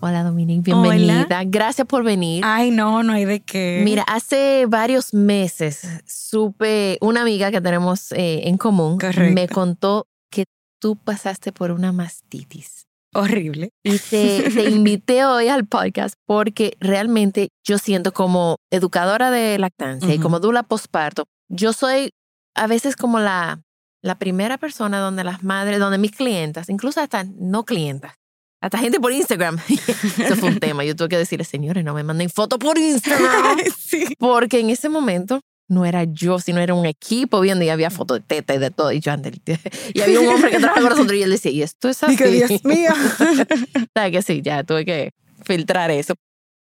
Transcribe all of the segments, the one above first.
Hola Dominique, bienvenida. Hola. Gracias por venir. Ay, no, no hay de qué. Mira, hace varios meses supe, una amiga que tenemos eh, en común Correcto. me contó que tú pasaste por una mastitis. horrible. Y te, te invité hoy al podcast porque realmente yo siento como educadora de lactancia y Ujú. como dula posparto, yo soy a veces como la, la primera persona donde las madres, donde mis clientas, incluso hasta no clientas, hasta gente por Instagram. Eso fue un tema. Yo tuve que decirle, señores, no me manden fotos por Instagram. sí. Porque en ese momento no era yo, sino era un equipo viendo y había fotos de teta y de todo. Y yo antes, y había un hombre que trabajaba con nosotros y él decía, y esto es así. Y que Dios mío. ¿Sabes que sí? Ya tuve que filtrar eso.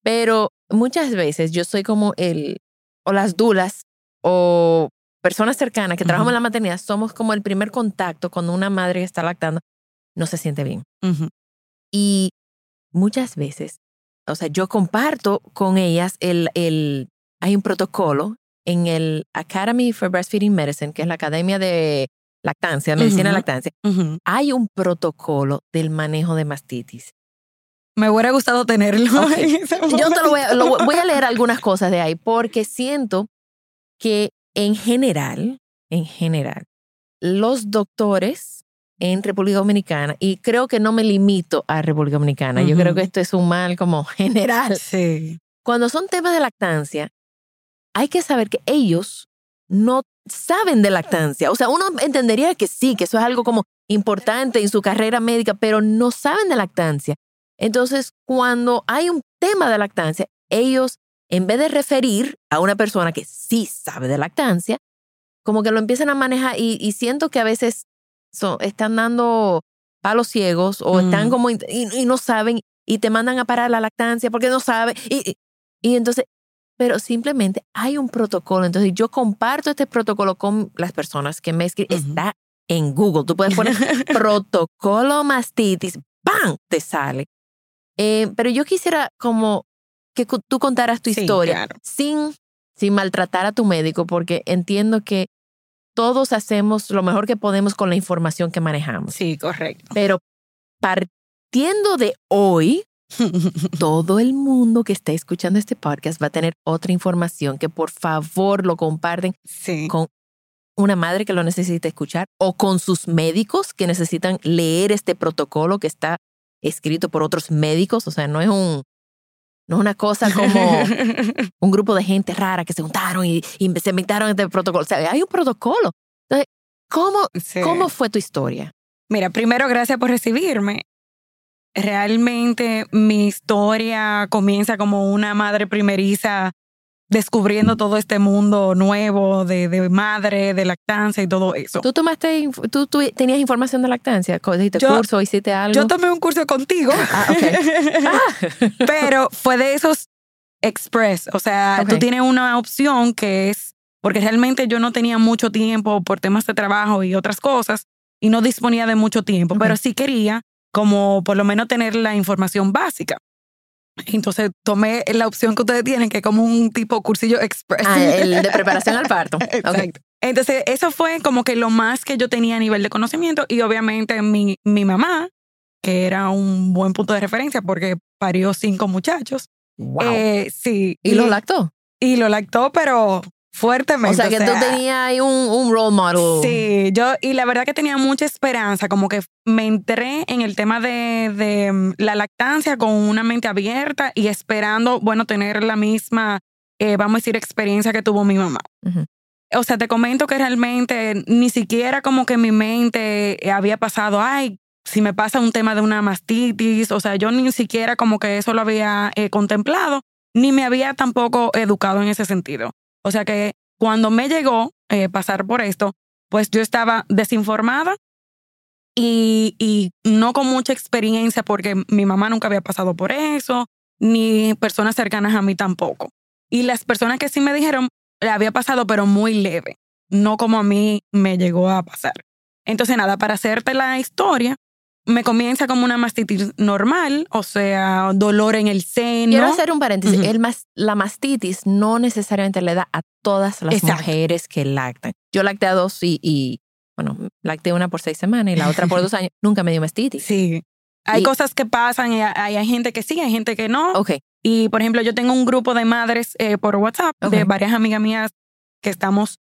Pero muchas veces yo soy como el, o las dulas, o personas cercanas que trabajamos en la maternidad, somos como el primer contacto cuando una madre que está lactando no se siente bien. Ujú. Y muchas veces, o sea, yo comparto con ellas el, el, hay un protocolo en el Academy for Breastfeeding Medicine, que es la Academia de Lactancia, Medicina de Ujú. Lactancia. Hay un protocolo del manejo de mastitis. Me hubiera gustado tenerlo. Yo te lo voy a, lo momento. voy a leer algunas cosas de ahí porque siento que en general, en general, los doctores en República Dominicana, y creo que no me limito a República Dominicana, yo Ujú. creo que esto es un mal como general. Sí. Cuando son temas de lactancia, hay que saber que ellos no saben de lactancia. O sea, uno entendería que sí, que eso es algo como importante en su carrera médica, pero no saben de lactancia. Entonces, cuando hay un tema de lactancia, ellos, en vez de referir a una persona que sí sabe de lactancia, como que lo empiezan a manejar y, y siento que a veces están dando palos ciegos o están Mm. como y, y no saben y te mandan a parar la lactancia porque no saben. Y, y, entonces, pero simplemente hay un protocolo. Entonces yo comparto este protocolo con las personas que me escriben. Está en Google. Tú puedes poner protocolo mastitis. ¡Bam! Te sale. Eh, pero yo quisiera como que tú contaras tu Sí, historia claro. sin, sin maltratar a tu médico porque entiendo que todos hacemos lo mejor que podemos con la información que manejamos. Sí, correcto. Pero partiendo de hoy, todo el mundo que está escuchando este podcast va a tener otra información que por favor lo comparten Sí. con una madre que lo necesita escuchar o con sus médicos que necesitan leer este protocolo que está escrito por otros médicos. O sea, no es un no es una cosa como un grupo de gente rara que se juntaron y, y se inventaron este protocolo. O sea, hay un protocolo. Entonces, ¿cómo, Sí. ¿cómo fue tu historia? Mira, primero, gracias por recibirme. Realmente mi historia comienza como una madre primeriza descubriendo todo este mundo nuevo de, de madre, de lactancia y todo eso. ¿Tú tomaste, tú, tú tenías información de lactancia? ¿Hiciste Yo- curso? ¿Hiciste algo? Yo tomé un curso contigo, Ah, ok. pero fue de esos express. O sea, Ok. tú tienes una opción que es, porque realmente yo no tenía mucho tiempo por temas de trabajo y otras cosas, y no disponía de mucho tiempo, Ok. pero sí quería como por lo menos tener la información básica. Entonces tomé la opción que ustedes tienen, que es como un tipo cursillo express. Ah, el de preparación al parto. Exacto. Entonces, eso fue como que lo más que yo tenía a nivel de conocimiento y obviamente mi, mi mamá, que era un buen punto de referencia porque parió cinco muchachos. Wow. Eh, sí. ¿Y lo lactó? Y lo lactó, pero fuertemente. O sea, que tú tenías ahí un, un role model. Sí, yo, y la verdad que tenía mucha esperanza, como que me entré en el tema de, de mm, la lactancia con una mente abierta y esperando, bueno, tener la misma, eh, vamos a decir, experiencia que tuvo mi mamá. O sea, te comento que realmente ni siquiera como que mi mente había pasado, ay, si me pasa un tema de una mastitis, o sea, yo ni siquiera como que eso lo había eh, contemplado, ni me había tampoco educado en ese sentido. O sea que cuando me llegó eh, pasar por esto, pues yo estaba desinformada y, y no con mucha experiencia porque mi mamá nunca había pasado por eso, ni personas cercanas a mí tampoco. Y las personas que sí me dijeron, le había pasado, pero muy leve, no como a mí me llegó a pasar. Entonces, nada, para hacerte la historia, me comienza como una mastitis normal, o sea, dolor en el seno. Quiero hacer un paréntesis. el la mastitis no necesariamente le da a todas las mujeres que lactan. Yo lacté a dos y, y, bueno, lacté una por seis semanas y la otra por dos años. Nunca me dio mastitis. Sí. Hay cosas que pasan y hay, gente que sí, hay gente que no. Ok. Y, por ejemplo, yo tengo un grupo de madres eh, por WhatsApp de varias amigas mías que estamos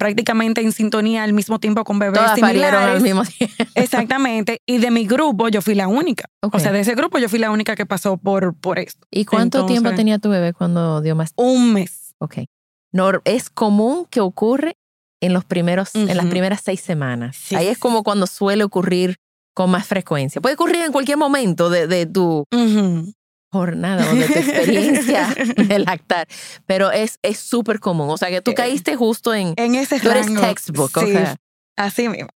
prácticamente en sintonía al mismo tiempo con bebés Todas al mismo tiempo. Exactamente. Y de mi grupo yo fui la única. O sea, de ese grupo yo fui la única que pasó por, por esto. ¿Y cuánto tiempo tenía tu bebé cuando dio más? Un mes. Ok. No, es común que ocurre en los primeros, en las primeras seis semanas. Ahí es como cuando suele ocurrir con más frecuencia. Puede ocurrir en cualquier momento de, de tu jornada o de tu experiencia de lactar, pero es súper común. O sea, que tú caíste justo en... En ese Tú eres textbook, sí, Así mismo.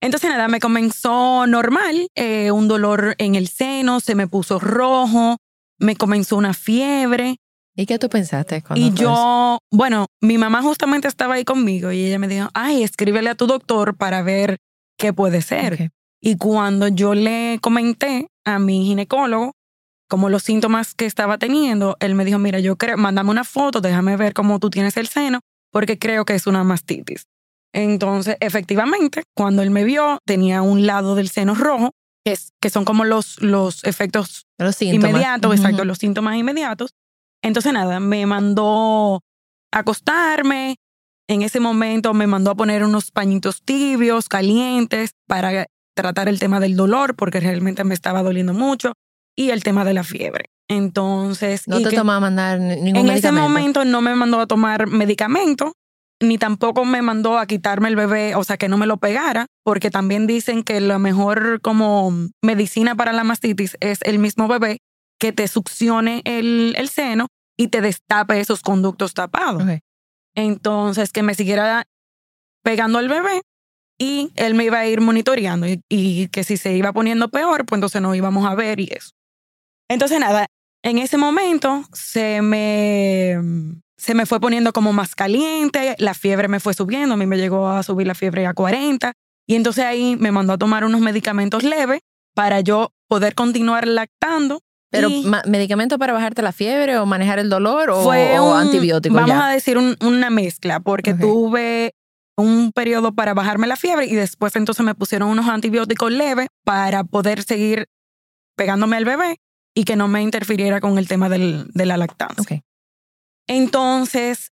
Entonces, nada, me comenzó normal, eh, un dolor en el seno, se me puso rojo, me comenzó una fiebre. ¿Y qué tú pensaste cuando Y yo, bueno, mi mamá justamente estaba ahí conmigo y ella me dijo, ay, escríbele a tu doctor para ver qué puede ser. Y cuando yo le comenté a mi ginecólogo, como los síntomas que estaba teniendo, él me dijo, mira, yo creo, mándame una foto, déjame ver cómo tú tienes el seno, porque creo que es una mastitis. Entonces, efectivamente, cuando él me vio, tenía un lado del seno rojo, que, es, que son como los, los efectos inmediatos, exacto, los síntomas inmediatos. Entonces, nada, me mandó a acostarme. En ese momento me mandó a poner unos pañitos tibios, calientes, para tratar el tema del dolor, porque realmente me estaba doliendo mucho y el tema de la fiebre. Entonces. No te tomaba mandar ningún En ese momento no me mandó a tomar medicamento, ni tampoco me mandó a quitarme el bebé, o sea, que no me lo pegara, porque también dicen que la mejor como medicina para la mastitis es el mismo bebé que te succione el, el seno y te destape esos conductos tapados. Entonces, que me siguiera pegando al bebé y él me iba a ir monitoreando y, y, que si se iba poniendo peor, pues entonces no íbamos a ver y eso. Entonces, nada, en ese momento se me, se me fue poniendo como más caliente, la fiebre me fue subiendo, a mí me llegó a subir la fiebre a 40 y entonces ahí me mandó a tomar unos medicamentos leves para yo poder continuar lactando. ¿Pero medicamento para bajarte la fiebre o manejar el dolor o, fue un, antibiótico? Vamos a decir una mezcla, porque tuve un periodo para bajarme la fiebre y después entonces me pusieron unos antibióticos leves para poder seguir pegándome al bebé y que no me interfiriera con el tema del, de la lactancia. Entonces,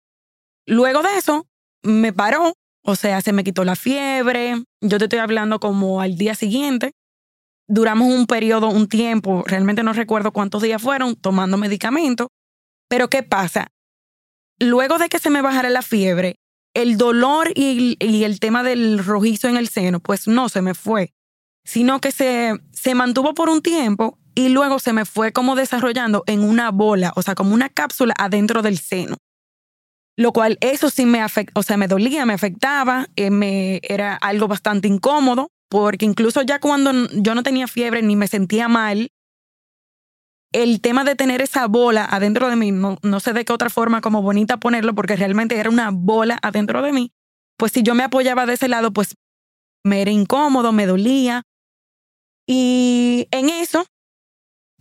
luego de eso, me paró, o sea, se me quitó la fiebre, yo te estoy hablando como al día siguiente, duramos un periodo, un tiempo, realmente no recuerdo cuántos días fueron tomando medicamento, pero ¿qué pasa? Luego de que se me bajara la fiebre, el dolor y, y, el tema del rojizo en el seno, pues no se me fue, sino que se, se mantuvo por un tiempo y luego se me fue como desarrollando en una bola, o sea, como una cápsula adentro del seno. Lo cual eso sí me afectaba, o sea, me dolía, me afectaba, eh, me, era algo bastante incómodo, porque incluso ya cuando yo no tenía fiebre ni me sentía mal, el tema de tener esa bola adentro de mí, no, no sé de qué otra forma como bonita ponerlo, porque realmente era una bola adentro de mí, pues si yo me apoyaba de ese lado, pues me era incómodo, me dolía. Y en eso,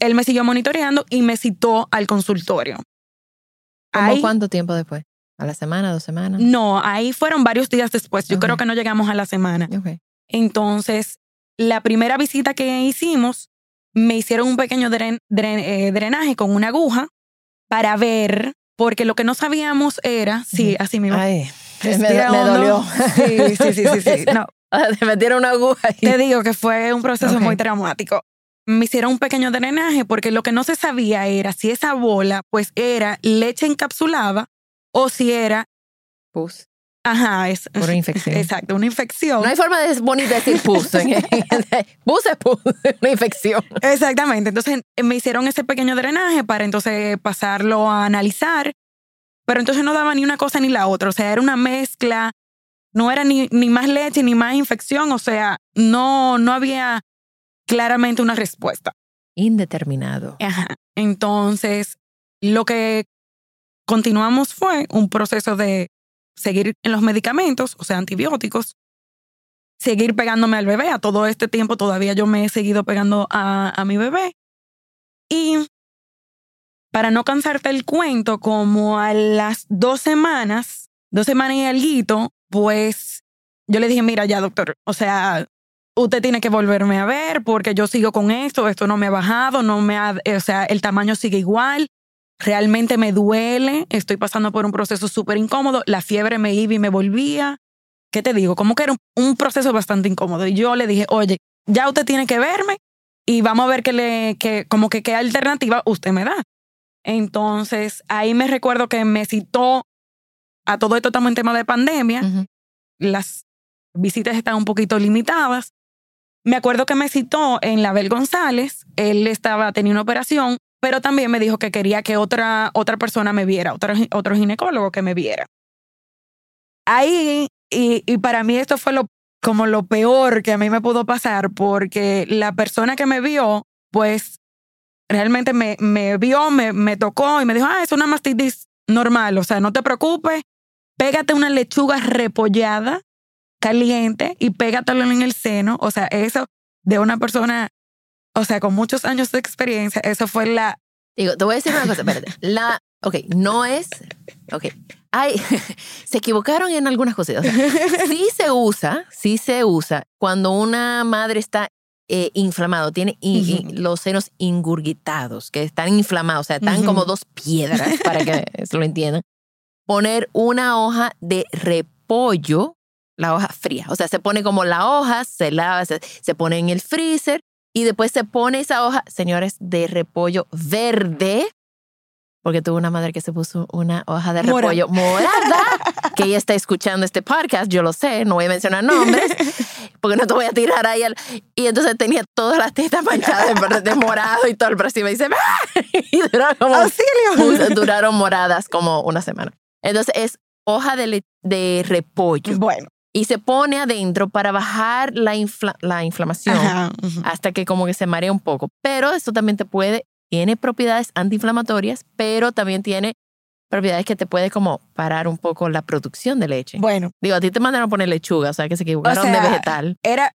él me siguió monitoreando y me citó al consultorio. ¿Cómo cuánto tiempo después? ¿A la semana, dos semanas? No, ahí fueron varios días después. Yo creo que no llegamos a la semana. Entonces, la primera visita que hicimos, me hicieron un pequeño eh, drenaje con una aguja para ver, porque lo que no sabíamos era, sí, así mismo. Ay, me, dolió. Sí, sí, sí, sí. sí. No. Te metieron una aguja. Te digo que fue un proceso muy traumático me hicieron un pequeño drenaje porque lo que no se sabía era si esa bola pues era leche encapsulada o si era pus. Ajá, es. Por infección. Exacto, una infección. No hay forma de bonita decir pus. pus es pus, una infección. Exactamente. Entonces me hicieron ese pequeño drenaje para entonces pasarlo a analizar. Pero entonces no daba ni una cosa ni la otra. O sea, era una mezcla. No era ni, ni más leche ni más infección. O sea, no, no había claramente una respuesta. Indeterminado. Ajá. Entonces, lo que continuamos fue un proceso de seguir en los medicamentos, o sea, antibióticos, seguir pegándome al bebé. A todo este tiempo todavía yo me he seguido pegando a, a mi bebé. Y para no cansarte el cuento, como a las dos semanas, dos semanas y algo, pues yo le dije, mira ya, doctor, o sea, usted tiene que volverme a ver porque yo sigo con esto, esto no me ha bajado, no me ha, o sea, el tamaño sigue igual, realmente me duele, estoy pasando por un proceso súper incómodo, la fiebre me iba y me volvía. ¿Qué te digo? Como que era un, un, proceso bastante incómodo. Y yo le dije, oye, ya usted tiene que verme y vamos a ver qué le, que, como que qué alternativa usted me da. Entonces, ahí me recuerdo que me citó, a todo esto estamos en tema de pandemia, uh -huh. las visitas están un poquito limitadas. Me acuerdo que me citó en la Bel González, él estaba teniendo una operación, pero también me dijo que quería que otra, otra persona me viera, otro, otro ginecólogo que me viera. Ahí, y, y para mí esto fue lo, como lo peor que a mí me pudo pasar, porque la persona que me vio, pues realmente me, me vio, me, me tocó y me dijo, ah, es una mastitis normal, o sea, no te preocupes, pégate una lechuga repollada, caliente, y pégatelo en el seno, o sea, eso de una persona o sea, con muchos años de experiencia, eso fue la... Digo, te voy a decir una cosa, espérate. La, ok, no es, ok, ay, se equivocaron en algunas cosas. O sea, sí se usa, sí se usa cuando una madre está eh, inflamado, tiene in, uh -huh. los senos ingurgitados, que están inflamados, o sea, están uh -huh. como dos piedras, para que se lo entiendan. Poner una hoja de repollo, la hoja fría, o sea, se pone como la hoja, se lava, se, se pone en el freezer y después se pone esa hoja, señores, de repollo verde, porque tuve una madre que se puso una hoja de repollo morada, que ella está escuchando este podcast, yo lo sé, no voy a mencionar nombres, porque no te voy a tirar ahí. Al... Y entonces tenía todas las tetas manchadas de, de morado y todo el brazo y me dice, ¡Ah! y duraron, como, ¡Auxilio! duraron moradas como una semana. Entonces es hoja de, de repollo. Bueno y se pone adentro para bajar la, infla la inflamación Ajá, uh -huh. hasta que como que se marea un poco. Pero eso también te puede, tiene propiedades antiinflamatorias, pero también tiene propiedades que te puede como parar un poco la producción de leche. Bueno. Digo, a ti te mandaron a poner lechuga, o sea que se equivocaron o sea, de vegetal. Era,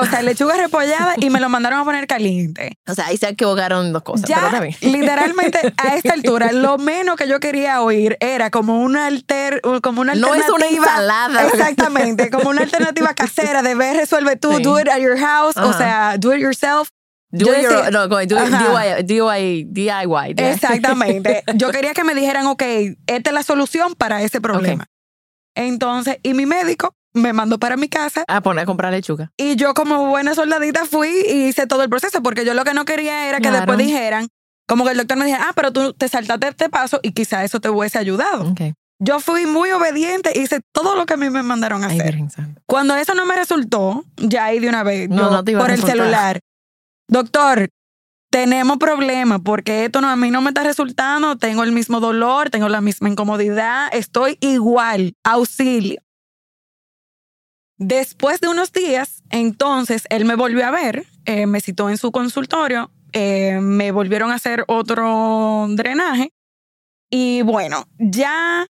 o sea, lechuga repollada y me lo mandaron a poner caliente. O sea, ahí se equivocaron dos cosas. Ya, pero literalmente, a esta altura, lo menos que yo quería oír era como una alter, como una no alternativa. No es una ensalada. Exactamente, como una alternativa casera de ver, resuelve tú, sí. do it at your house, o sea, do it yourself. Do yo it decía, your, no, do it DIY, DIY, DIY. Exactamente. yo quería que me dijeran, ok, esta es la solución para ese problema. Okay. Entonces, y mi médico me mandó para mi casa. A poner a comprar lechuga. Y yo como buena soldadita fui y hice todo el proceso porque yo lo que no quería era que claro. después dijeran, como que el doctor me dijera, ah, pero tú te saltaste este paso y quizá eso te hubiese ayudado. Okay. Yo fui muy obediente, hice todo lo que a mí me mandaron a hacer. Cuando eso no me resultó, ya ahí de una vez, no, yo, no te iba por a el celular, doctor, tenemos problemas porque esto no, a mí no me está resultando, tengo el mismo dolor, tengo la misma incomodidad, estoy igual, auxilio. Después de unos días, entonces él me volvió a ver, eh, me citó en su consultorio, eh, me volvieron a hacer otro drenaje y bueno, ya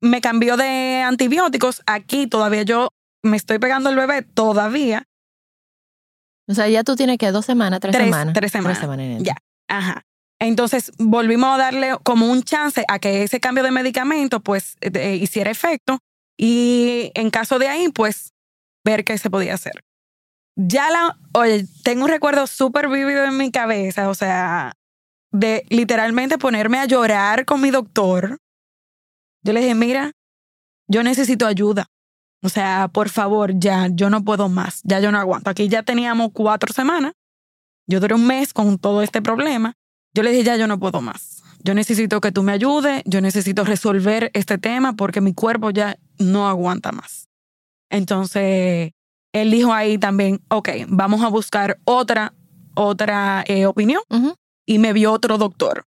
me cambió de antibióticos. Aquí todavía yo me estoy pegando el bebé todavía. O sea, ya tú tienes que dos semanas, tres, tres semanas. Tres semanas. Tres semanas ya, ajá. Entonces volvimos a darle como un chance a que ese cambio de medicamento pues eh, hiciera efecto y en caso de ahí pues ver qué se podía hacer. Ya la, oye, tengo un recuerdo súper vívido en mi cabeza, o sea, de literalmente ponerme a llorar con mi doctor. Yo le dije, mira, yo necesito ayuda. O sea, por favor, ya, yo no puedo más, ya yo no aguanto. Aquí ya teníamos cuatro semanas. Yo duré un mes con todo este problema. Yo le dije, ya yo no puedo más. Yo necesito que tú me ayudes, yo necesito resolver este tema porque mi cuerpo ya no aguanta más. Entonces, él dijo ahí también, ok, vamos a buscar otra, otra eh, opinión. Y me vio otro doctor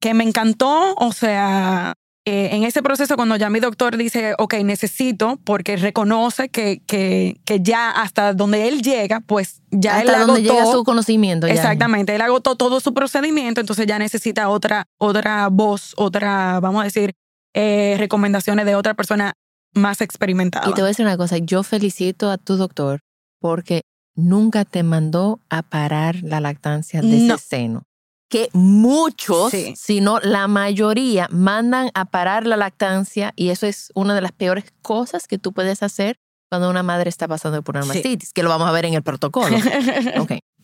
que me encantó, o sea, eh, en ese proceso cuando ya mi doctor dice, ok, necesito, porque reconoce que, que, que ya hasta donde él llega, pues ya él Hasta donde agotó. llega su conocimiento. ya. Exactamente, él agotó todo su procedimiento, entonces ya necesita otra, otra voz, otra, vamos a decir, eh, recomendaciones de otra persona más experimentada. Y te voy a decir una cosa, yo felicito a tu doctor porque nunca te mandó a parar la lactancia de No. ese seno. Que muchos, Sí. si no la mayoría, mandan a parar la lactancia y eso es una de las peores cosas que tú puedes hacer cuando una madre está pasando por una Sí. mastitis, que lo vamos a ver en el protocolo. Ok.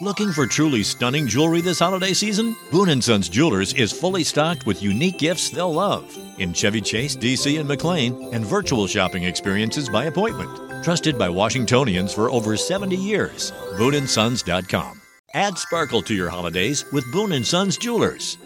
Looking for truly stunning jewelry this holiday season? Boone & Sons Jewelers is fully stocked with unique gifts they'll love in Chevy Chase, DC, and McLean, and virtual shopping experiences by appointment. Trusted by Washingtonians for over 70 years. BooneAndSons.com. Add sparkle to your holidays with Boone & Sons Jewelers.